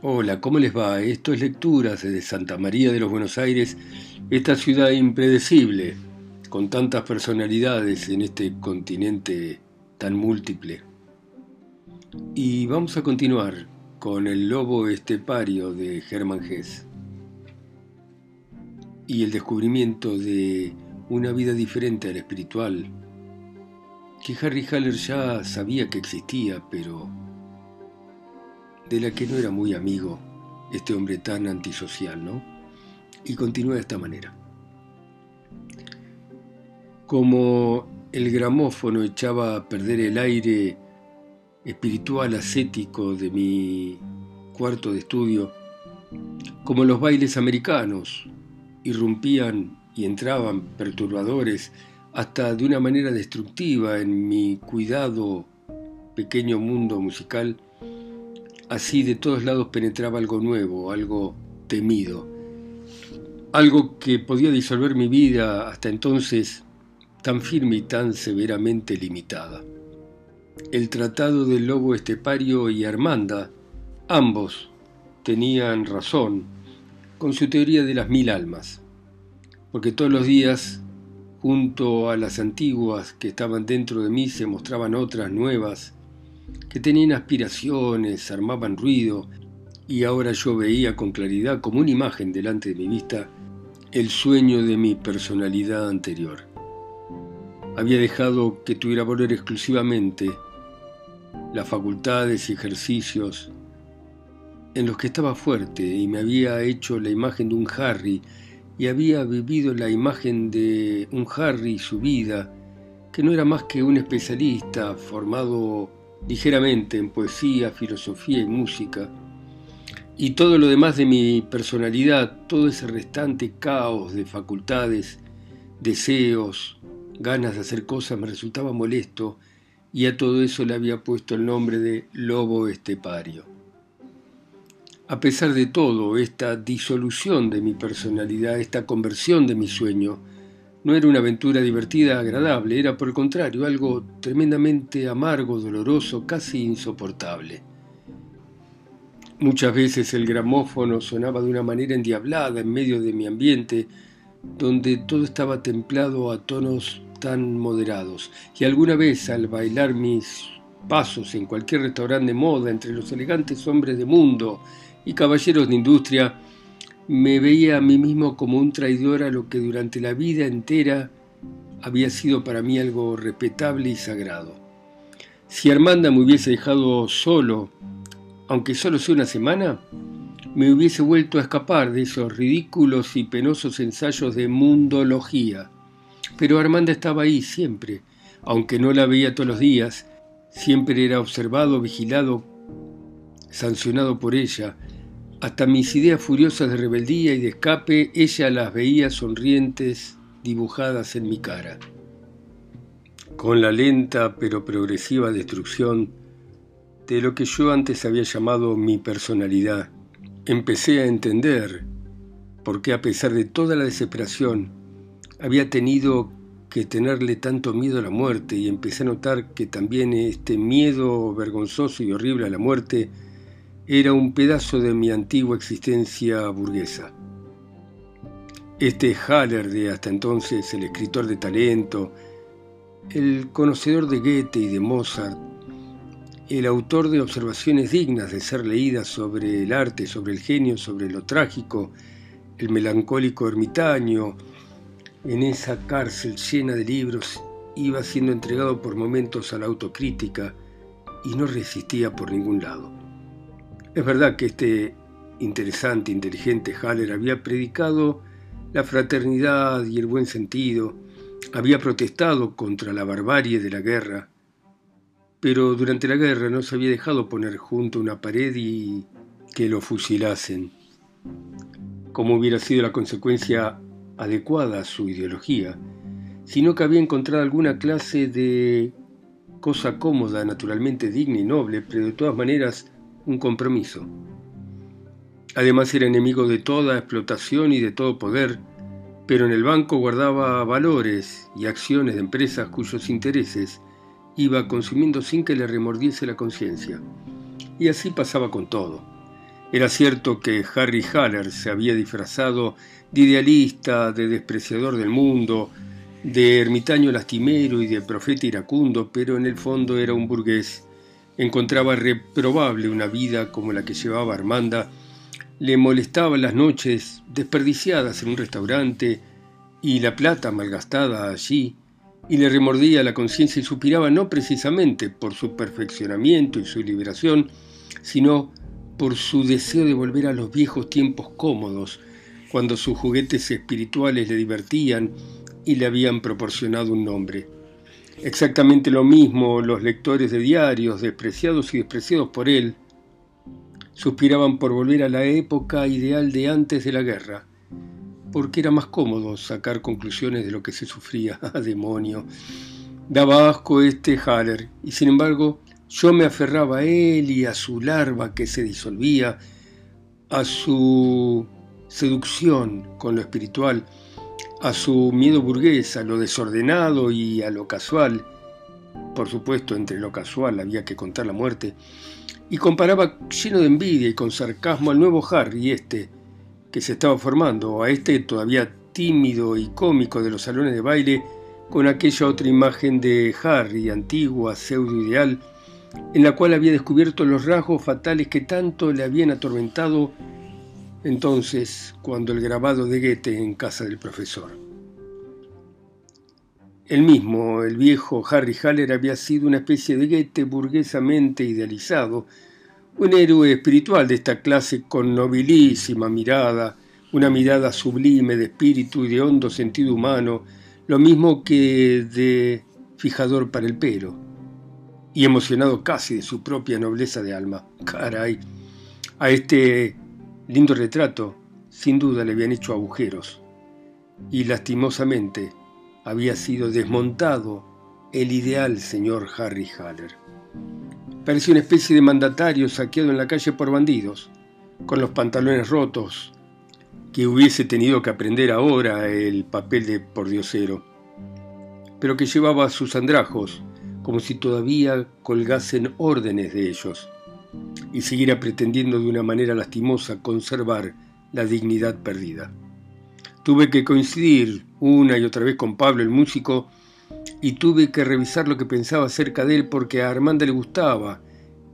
Hola, ¿cómo les va? Esto es Lecturas desde Santa María de los Buenos Aires, esta ciudad impredecible, con tantas personalidades en este continente tan múltiple. Y vamos a continuar con El lobo estepario de Hermann Hesse y el descubrimiento de una vida diferente al espiritual, que Harry Haller ya sabía que existía, pero de la que no era muy amigo este hombre tan antisocial, ¿no? Y continúa de esta manera. Como el gramófono echaba a perder el aire espiritual ascético de mi cuarto de estudio, como los bailes americanos irrumpían y entraban perturbadores hasta de una manera destructiva en mi cuidado pequeño mundo musical, Así de todos lados penetraba algo nuevo, algo temido, algo que podía disolver mi vida hasta entonces tan firme y tan severamente limitada. El tratado del lobo estepario y Armanda, ambos tenían razón con su teoría de las mil almas, porque todos los días, junto a las antiguas que estaban dentro de mí, se mostraban otras nuevas que tenían aspiraciones, armaban ruido, y ahora yo veía con claridad como una imagen delante de mi vista el sueño de mi personalidad anterior. Había dejado que tuviera valor exclusivamente las facultades y ejercicios en los que estaba fuerte y me había hecho la imagen de un Harry y había vivido la imagen de un Harry y su vida, que no era más que un especialista formado ligeramente en poesía, filosofía y música, y todo lo demás de mi personalidad, todo ese restante caos de facultades, deseos, ganas de hacer cosas me resultaba molesto y a todo eso le había puesto el nombre de lobo estepario. A pesar de todo, esta disolución de mi personalidad, esta conversión de mi sueño, no era una aventura divertida, agradable, era por el contrario algo tremendamente amargo, doloroso, casi insoportable. Muchas veces el gramófono sonaba de una manera endiablada en medio de mi ambiente, donde todo estaba templado a tonos tan moderados, y alguna vez al bailar mis pasos en cualquier restaurante de moda entre los elegantes hombres de mundo y caballeros de industria, me veía a mí mismo como un traidor a lo que durante la vida entera había sido para mí algo respetable y sagrado. Si Armanda me hubiese dejado solo, aunque solo sea una semana, me hubiese vuelto a escapar de esos ridículos y penosos ensayos de mundología. Pero Armanda estaba ahí siempre, aunque no la veía todos los días, siempre era observado, vigilado, sancionado por ella, hasta mis ideas furiosas de rebeldía y de escape, ella las veía sonrientes dibujadas en mi cara. Con la lenta pero progresiva destrucción de lo que yo antes había llamado mi personalidad, empecé a entender por qué a pesar de toda la desesperación había tenido que tenerle tanto miedo a la muerte y empecé a notar que también este miedo vergonzoso y horrible a la muerte era un pedazo de mi antigua existencia burguesa. Este Haller de hasta entonces el escritor de talento, el conocedor de Goethe y de Mozart, el autor de observaciones dignas de ser leídas sobre el arte, sobre el genio, sobre lo trágico, el melancólico ermitaño, en esa cárcel llena de libros, iba siendo entregado por momentos a la autocrítica y no resistía por ningún lado. Es verdad que este interesante, inteligente Haller había predicado la fraternidad y el buen sentido, había protestado contra la barbarie de la guerra, pero durante la guerra no se había dejado poner junto a una pared y que lo fusilasen, como hubiera sido la consecuencia adecuada a su ideología, sino que había encontrado alguna clase de cosa cómoda, naturalmente digna y noble, pero de todas maneras un compromiso. Además era enemigo de toda explotación y de todo poder, pero en el banco guardaba valores y acciones de empresas cuyos intereses iba consumiendo sin que le remordiese la conciencia. Y así pasaba con todo. Era cierto que Harry Haller se había disfrazado de idealista, de despreciador del mundo, de ermitaño lastimero y de profeta iracundo, pero en el fondo era un burgués. Encontraba reprobable una vida como la que llevaba Armanda, le molestaban las noches desperdiciadas en un restaurante y la plata malgastada allí, y le remordía la conciencia y suspiraba no precisamente por su perfeccionamiento y su liberación, sino por su deseo de volver a los viejos tiempos cómodos, cuando sus juguetes espirituales le divertían y le habían proporcionado un nombre. Exactamente lo mismo los lectores de diarios, despreciados y despreciados por él, suspiraban por volver a la época ideal de antes de la guerra, porque era más cómodo sacar conclusiones de lo que se sufría. ¡Ah, demonio! Daba asco este Haller, y sin embargo yo me aferraba a él y a su larva que se disolvía, a su seducción con lo espiritual, a su miedo burgués, a lo desordenado y a lo casual. Por supuesto, entre lo casual había que contar la muerte. Y comparaba lleno de envidia y con sarcasmo al nuevo Harry, este, que se estaba formando, a este todavía tímido y cómico de los salones de baile, con aquella otra imagen de Harry, antigua, pseudo-ideal, en la cual había descubierto los rasgos fatales que tanto le habían atormentado entonces cuando el grabado de Goethe en casa del profesor. El mismo, el viejo Harry Haller, había sido una especie de Goethe burguesamente idealizado, un héroe espiritual de esta clase con nobilísima mirada, una mirada sublime de espíritu y de hondo sentido humano, lo mismo que de fijador para el pelo, y emocionado casi de su propia nobleza de alma. Caray, a este Lindo retrato, sin duda le habían hecho agujeros, y lastimosamente había sido desmontado el ideal señor Harry Haller. Parecía una especie de mandatario saqueado en la calle por bandidos, con los pantalones rotos, que hubiese tenido que aprender ahora el papel de pordiosero, pero que llevaba sus andrajos como si todavía colgasen órdenes de ellos y siguiera pretendiendo de una manera lastimosa conservar la dignidad perdida. Tuve que coincidir una y otra vez con Pablo el músico y tuve que revisar lo que pensaba acerca de él porque a Armanda le gustaba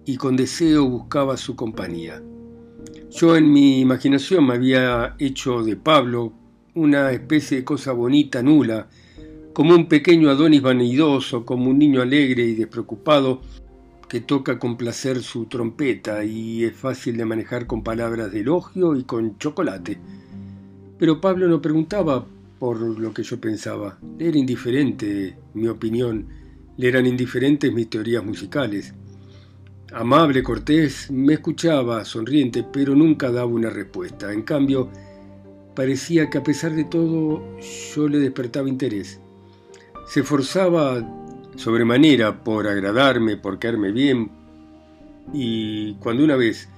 y con deseo buscaba su compañía. Yo en mi imaginación me había hecho de Pablo una especie de cosa bonita, nula, como un pequeño Adonis vanidoso, como un niño alegre y despreocupado que toca con placer su trompeta y es fácil de manejar con palabras de elogio y con chocolate. Pero Pablo no preguntaba por lo que yo pensaba. Le era indiferente mi opinión, le eran indiferentes mis teorías musicales. Amable, cortés, me escuchaba, sonriente, pero nunca daba una respuesta. En cambio, parecía que a pesar de todo yo le despertaba interés. Se forzaba sobremanera por agradarme, por caerme bien, y cuando una vez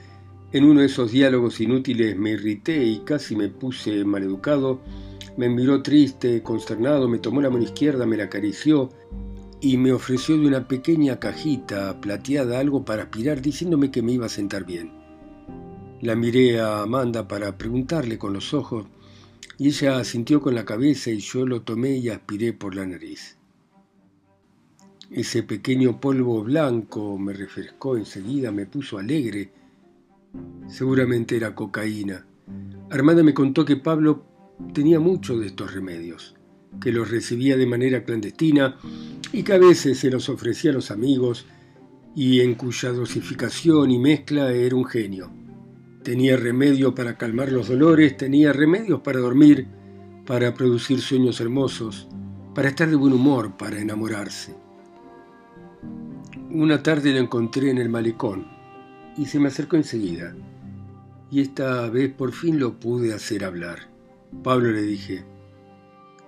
en uno de esos diálogos inútiles me irrité y casi me puse maleducado, me miró triste, consternado, me tomó la mano izquierda, me la acarició y me ofreció de una pequeña cajita plateada algo para aspirar diciéndome que me iba a sentar bien. La miré a Amanda para preguntarle con los ojos y ella asintió con la cabeza y yo lo tomé y aspiré por la nariz. Ese pequeño polvo blanco me refrescó enseguida, me puso alegre. Seguramente era cocaína. Armada me contó que Pablo tenía muchos de estos remedios, que los recibía de manera clandestina y que a veces se los ofrecía a los amigos y en cuya dosificación y mezcla era un genio. Tenía remedio para calmar los dolores, tenía remedios para dormir, para producir sueños hermosos, para estar de buen humor, para enamorarse. Una tarde lo encontré en el malecón y se me acercó enseguida. Y esta vez por fin lo pude hacer hablar. Pablo le dije,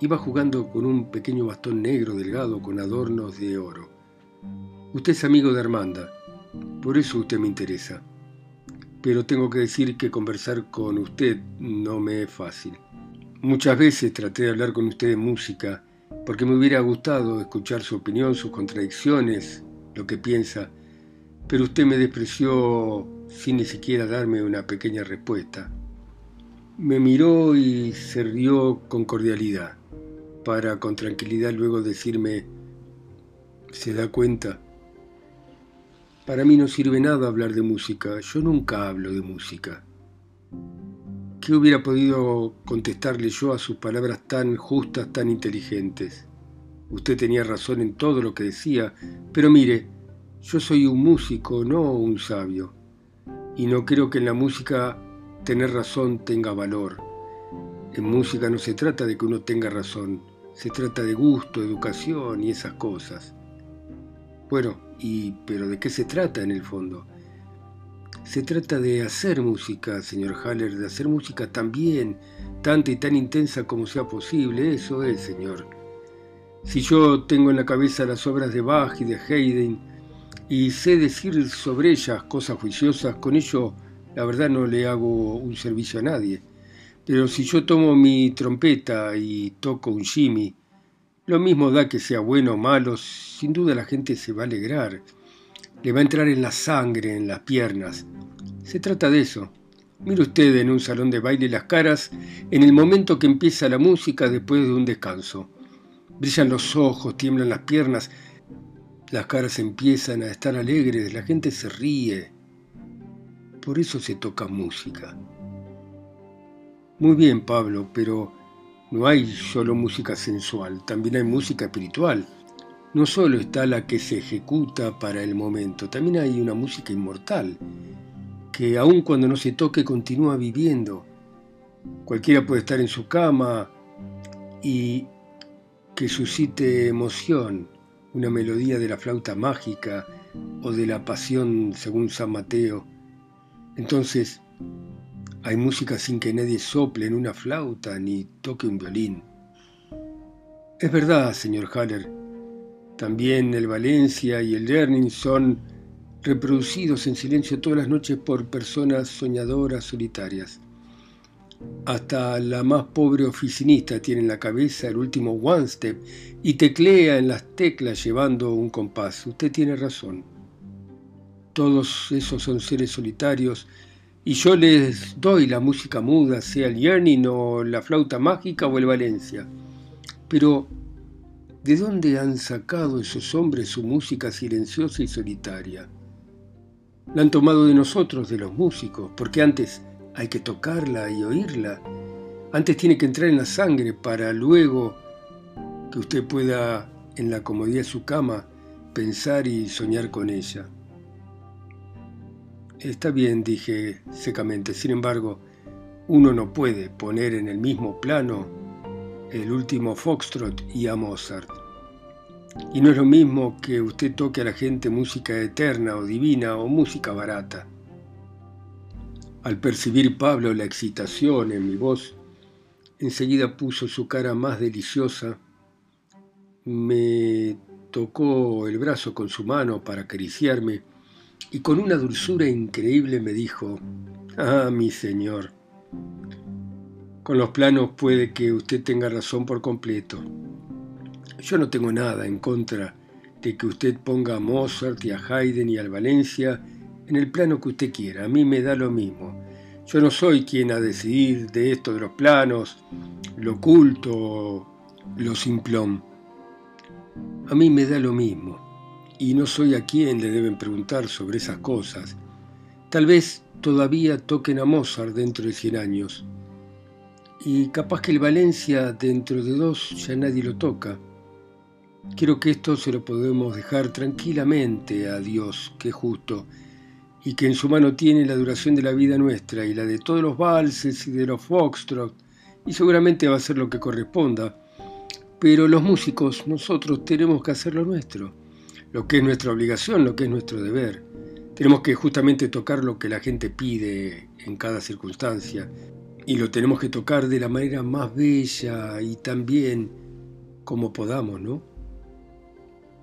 iba jugando con un pequeño bastón negro delgado con adornos de oro. Usted es amigo de Armanda, por eso usted me interesa. Pero tengo que decir que conversar con usted no me es fácil. Muchas veces traté de hablar con usted de música porque me hubiera gustado escuchar su opinión, sus contradicciones, lo que piensa, pero usted me despreció sin ni siquiera darme una pequeña respuesta. Me miró y se rió con cordialidad, para con tranquilidad luego decirme, ¿se da cuenta? Para mí no sirve nada hablar de música, yo nunca hablo de música. ¿Qué hubiera podido contestarle yo a sus palabras tan justas, tan inteligentes? Usted tenía razón en todo lo que decía, pero mire, yo soy un músico, no un sabio, y no creo que en la música tener razón tenga valor. En música no se trata de que uno tenga razón, se trata de gusto, educación y esas cosas. Bueno, y pero ¿de qué se trata en el fondo? Se trata de hacer música, señor Haller, de hacer música tan bien, tanta y tan intensa como sea posible, eso es, señor. Si yo tengo en la cabeza las obras de Bach y de Haydn y sé decir sobre ellas cosas juiciosas, con ello la verdad no le hago un servicio a nadie. Pero si yo tomo mi trompeta y toco un shimmy, lo mismo da que sea bueno o malo, sin duda la gente se va a alegrar. Le va a entrar en la sangre, en las piernas. Se trata de eso. Mire usted en un salón de baile las caras en el momento que empieza la música después de un descanso. Brillan los ojos, tiemblan las piernas, las caras empiezan a estar alegres, la gente se ríe, por eso se toca música. Muy bien, Pablo, pero no hay solo música sensual, también hay música espiritual. No solo está la que se ejecuta para el momento, también hay una música inmortal, que aun cuando no se toque continúa viviendo. Cualquiera puede estar en su cama y que suscite emoción, una melodía de la flauta mágica o de la pasión según San Mateo entonces, hay música sin que nadie sople en una flauta ni toque un violín. Es verdad, señor Haller. También el Valencia y el Learning son reproducidos en silencio todas las noches por personas soñadoras solitarias. Hasta la más pobre oficinista tiene en la cabeza el último one step y teclea en las teclas llevando un compás. Usted tiene razón. Todos esos son seres solitarios y yo les doy la música muda, sea el yearning o la flauta mágica o el Valencia. Pero, ¿de dónde han sacado esos hombres su música silenciosa y solitaria? La han tomado de nosotros, de los músicos, porque antes hay que tocarla y oírla. Antes tiene que entrar en la sangre para luego que usted pueda, en la comodidad de su cama, pensar y soñar con ella. Está bien, dije secamente. Sin embargo, uno no puede poner en el mismo plano el último Foxtrot y a Mozart. Y no es lo mismo que usted toque a la gente música eterna o divina o música barata. Al percibir Pablo la excitación en mi voz, enseguida puso su cara más deliciosa, me tocó el brazo con su mano para acariciarme y con una dulzura increíble me dijo, Ah, mi señor, con los planos puede que usted tenga razón por completo. Yo no tengo nada en contra de que usted ponga a Mozart y a Haydn y al Valencia en el plano que usted quiera. A mí me da lo mismo. Yo no soy quien a decidir de esto de los planos, lo oculto, lo simplón. A mí me da lo mismo y no soy a quien le deben preguntar sobre esas cosas. Tal vez todavía toquen a Mozart dentro de 100 años. Y capaz que el Valencia dentro de dos ya nadie lo toca. Quiero que esto se lo podemos dejar tranquilamente a Dios, que es justo, y que en su mano tiene la duración de la vida nuestra y la de todos los valses y de los foxtrot, y seguramente va a ser lo que corresponda. Pero los músicos, nosotros tenemos que hacer lo nuestro lo que es nuestra obligación, lo que es nuestro deber. Tenemos que justamente tocar lo que la gente pide en cada circunstancia y lo tenemos que tocar de la manera más bella y también como podamos, ¿no?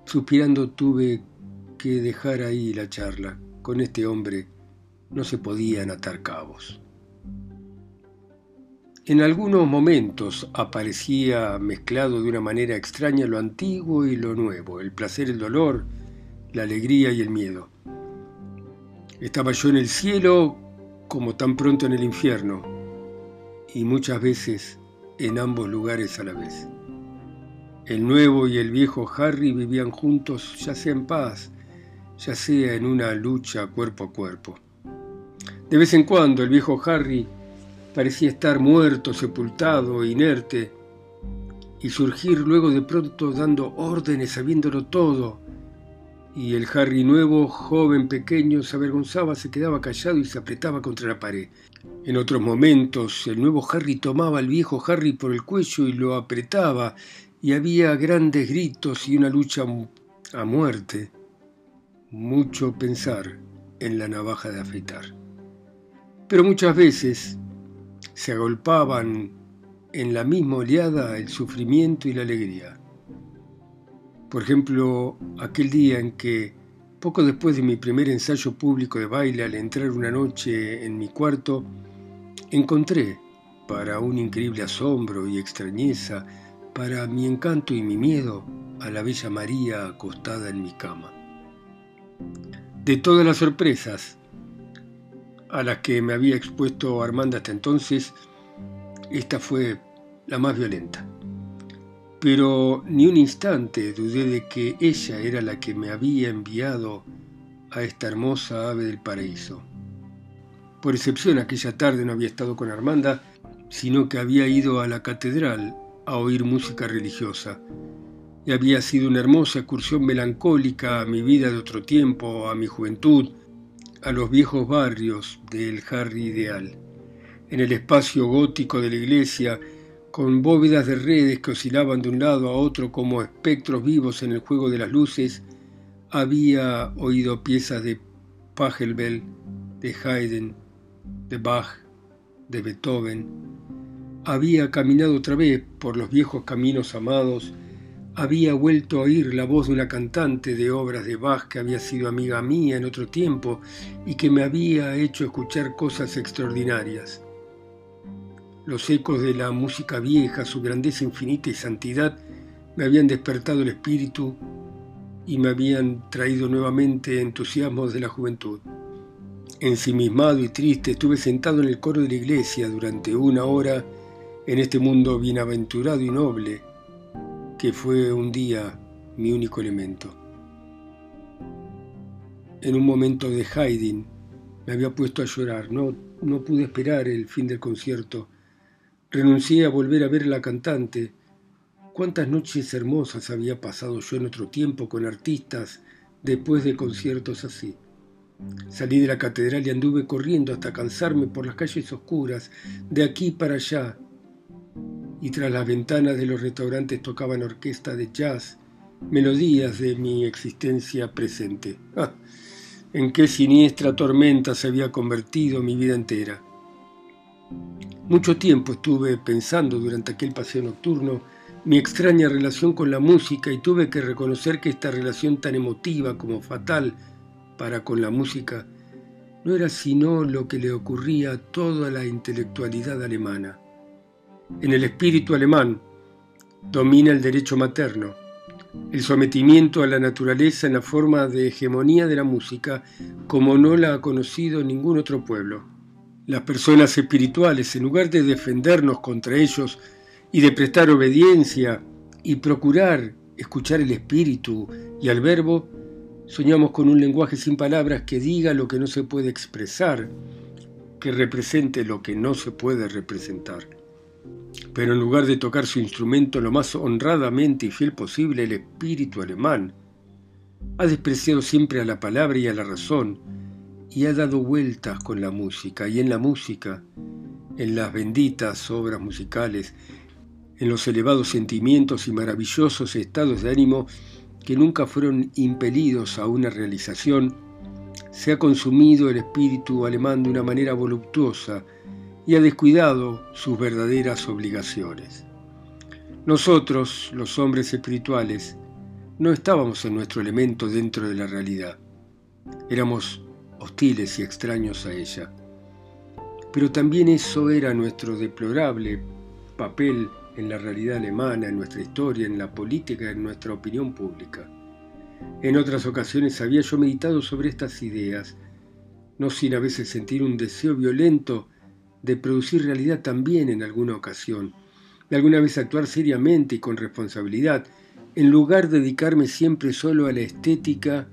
Suspirando tuve que dejar ahí la charla. Con este hombre no se podían atar cabos. En algunos momentos aparecía mezclado de una manera extraña lo antiguo y lo nuevo, el placer, el dolor, la alegría y el miedo. Estaba yo en el cielo como tan pronto en el infierno, y muchas veces en ambos lugares a la vez. El nuevo y el viejo Harry vivían juntos, ya sea en paz, ya sea en una lucha cuerpo a cuerpo. De vez en cuando el viejo Harry parecía estar muerto, sepultado, inerte, y surgir luego de pronto dando órdenes, sabiéndolo todo. Y el Harry nuevo, joven, pequeño, se avergonzaba, se quedaba callado y se apretaba contra la pared. En otros momentos, el nuevo Harry tomaba al viejo Harry por el cuello y lo apretaba, y había grandes gritos y una lucha a muerte. Mucho pensar en la navaja de afeitar. Pero muchas veces se agolpaban en la misma oleada el sufrimiento y la alegría. Por ejemplo, aquel día en que, poco después de mi primer ensayo público de baile, al entrar una noche en mi cuarto, encontré, para un increíble asombro y extrañeza, para mi encanto y mi miedo, a la bella María acostada en mi cama. De todas las sorpresas a las que me había expuesto Armanda hasta entonces, esta fue la más violenta. Pero ni un instante dudé de que ella era la que me había enviado a esta hermosa ave del paraíso. Por excepción, aquella tarde no había estado con Armanda, sino que había ido a la catedral a oír música religiosa. Y había sido una hermosa excursión melancólica a mi vida de otro tiempo, a mi juventud, a los viejos barrios del Harry ideal. En el espacio gótico de la iglesia, con bóvedas de redes que oscilaban de un lado a otro como espectros vivos en el juego de las luces, había oído piezas de Pachelbel, de Haydn, de Bach, de Beethoven. Había caminado otra vez por los viejos caminos amados, había vuelto a oír la voz de una cantante de obras de Bach que había sido amiga mía en otro tiempo y que me había hecho escuchar cosas extraordinarias. Los ecos de la música vieja, su grandeza infinita y santidad, me habían despertado el espíritu y me habían traído nuevamente entusiasmos de la juventud. Ensimismado y triste, estuve sentado en el coro de la iglesia durante una hora en este mundo bienaventurado y noble, que fue un día mi único elemento. En un momento de Haydn me había puesto a llorar, no, no pude esperar el fin del concierto Renuncié a volver a ver a la cantante. Cuántas noches hermosas había pasado yo en otro tiempo con artistas después de conciertos así. Salí de la catedral y anduve corriendo hasta cansarme por las calles oscuras, de aquí para allá. Y tras las ventanas de los restaurantes tocaban orquesta de jazz, melodías de mi existencia presente. Ah, en qué siniestra tormenta se había convertido mi vida entera. Mucho tiempo estuve pensando durante aquel paseo nocturno mi extraña relación con la música y tuve que reconocer que esta relación tan emotiva como fatal para con la música no era sino lo que le ocurría a toda la intelectualidad alemana. En el espíritu alemán domina el derecho materno, el sometimiento a la naturaleza en la forma de hegemonía de la música como no la ha conocido ningún otro pueblo. Las personas espirituales, en lugar de defendernos contra ellos y de prestar obediencia y procurar escuchar el espíritu y al verbo, soñamos con un lenguaje sin palabras que diga lo que no se puede expresar, que represente lo que no se puede representar. Pero en lugar de tocar su instrumento lo más honradamente y fiel posible, el espíritu alemán ha despreciado siempre a la palabra y a la razón, y ha dado vueltas con la música y en la música, en las benditas obras musicales, en los elevados sentimientos y maravillosos estados de ánimo que nunca fueron impelidos a una realización, se ha consumido el espíritu alemán de una manera voluptuosa y ha descuidado sus verdaderas obligaciones. Nosotros, los hombres espirituales, no estábamos en nuestro elemento dentro de la realidad. Éramos hostiles y extraños a ella. Pero también eso era nuestro deplorable papel en la realidad alemana, en nuestra historia, en la política, en nuestra opinión pública. En otras ocasiones había yo meditado sobre estas ideas, no sin a veces sentir un deseo violento de producir realidad también en alguna ocasión, de alguna vez actuar seriamente y con responsabilidad, en lugar de dedicarme siempre solo a la estética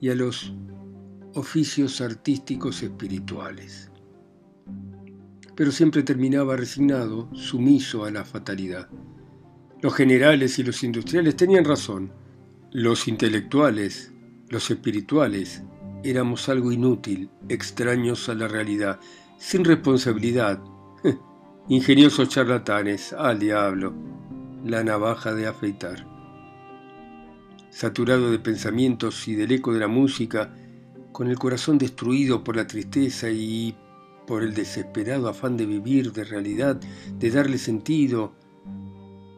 y a los oficios artísticos espirituales. Pero siempre terminaba resignado, sumiso a la fatalidad. Los generales y los industriales tenían razón. Los intelectuales, los espirituales, éramos algo inútil, extraños a la realidad, sin responsabilidad, ingeniosos charlatanes, al diablo, la navaja de afeitar. Saturado de pensamientos y del eco de la música, con el corazón destruido por la tristeza y por el desesperado afán de vivir, de realidad, de darle sentido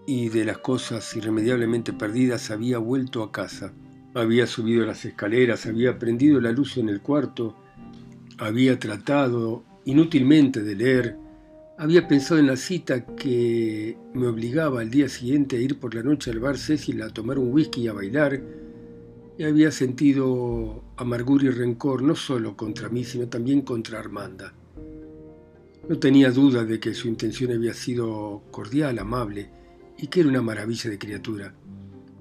y de las cosas irremediablemente perdidas, había vuelto a casa. Había subido las escaleras, había prendido la luz en el cuarto, había tratado inútilmente de leer, había pensado en la cita que me obligaba al día siguiente a ir por la noche al bar Cecil a tomar un whisky y a bailar, y había sentido amargura y rencor no solo contra mí, sino también contra Armanda. No tenía duda de que su intención había sido cordial, amable, y que era una maravilla de criatura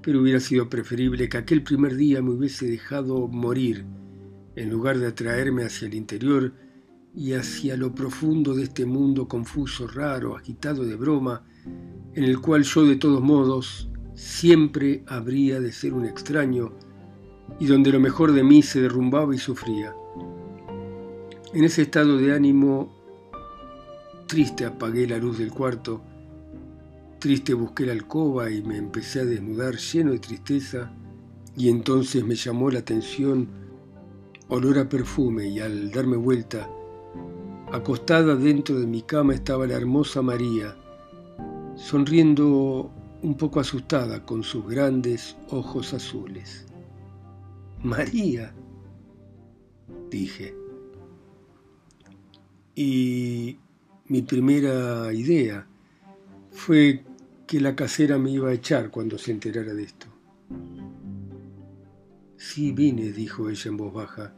pero hubiera sido preferible que aquel primer día me hubiese dejado morir, en lugar de atraerme hacia el interior y hacia lo profundo de este mundo confuso, raro, agitado de broma, en el cual yo de todos modos siempre habría de ser un extraño y donde lo mejor de mí se derrumbaba y sufría. En ese estado de ánimo triste apagué la luz del cuarto Triste busqué la alcoba y me empecé a desnudar lleno de tristeza y entonces me llamó la atención olor a perfume y al darme vuelta, acostada dentro de mi cama estaba la hermosa María, sonriendo un poco asustada con sus grandes ojos azules. María, dije. Y mi primera idea fue que la casera me iba a echar cuando se enterara de esto. Sí, vine, dijo ella en voz baja.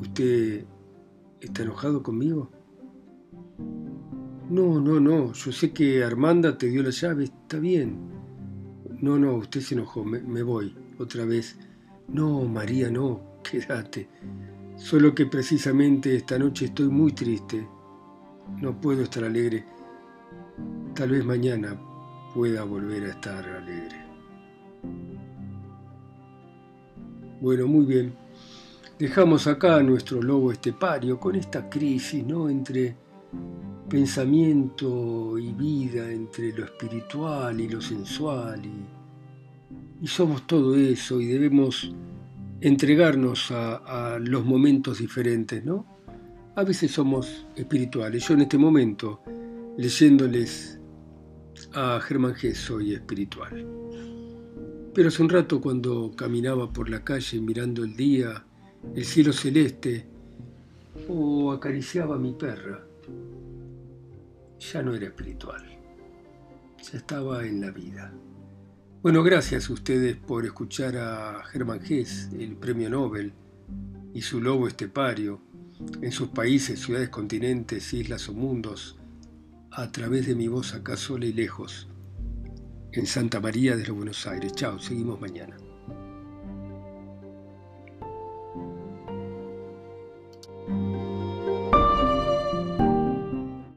¿Usted está enojado conmigo? No, no, no, yo sé que Armanda te dio la llave, está bien. No, no, usted se enojó, me, voy, otra vez. No, María, no, quédate. Solo que precisamente esta noche estoy muy triste. No puedo estar alegre. Tal vez mañana pueda volver a estar alegre. Bueno, muy bien. Dejamos acá a nuestro lobo estepario con esta crisis, ¿no? Entre pensamiento y vida, entre lo espiritual y lo sensual. Y, somos todo eso y debemos entregarnos a, a los momentos diferentes, ¿no? A veces somos espirituales. Yo en este momento, leyéndoles a Germán G. soy espiritual. Pero hace un rato cuando caminaba por la calle mirando el día, el cielo celeste, o acariciaba a mi perra, ya no era espiritual, ya estaba en la vida. Bueno, gracias a ustedes por escuchar a Germán Gess, el premio Nobel, y su lobo estepario, en sus países, ciudades, continentes, islas o mundos, a través de mi voz acá sola y lejos, en Santa María de los Buenos Aires. Chao, seguimos mañana.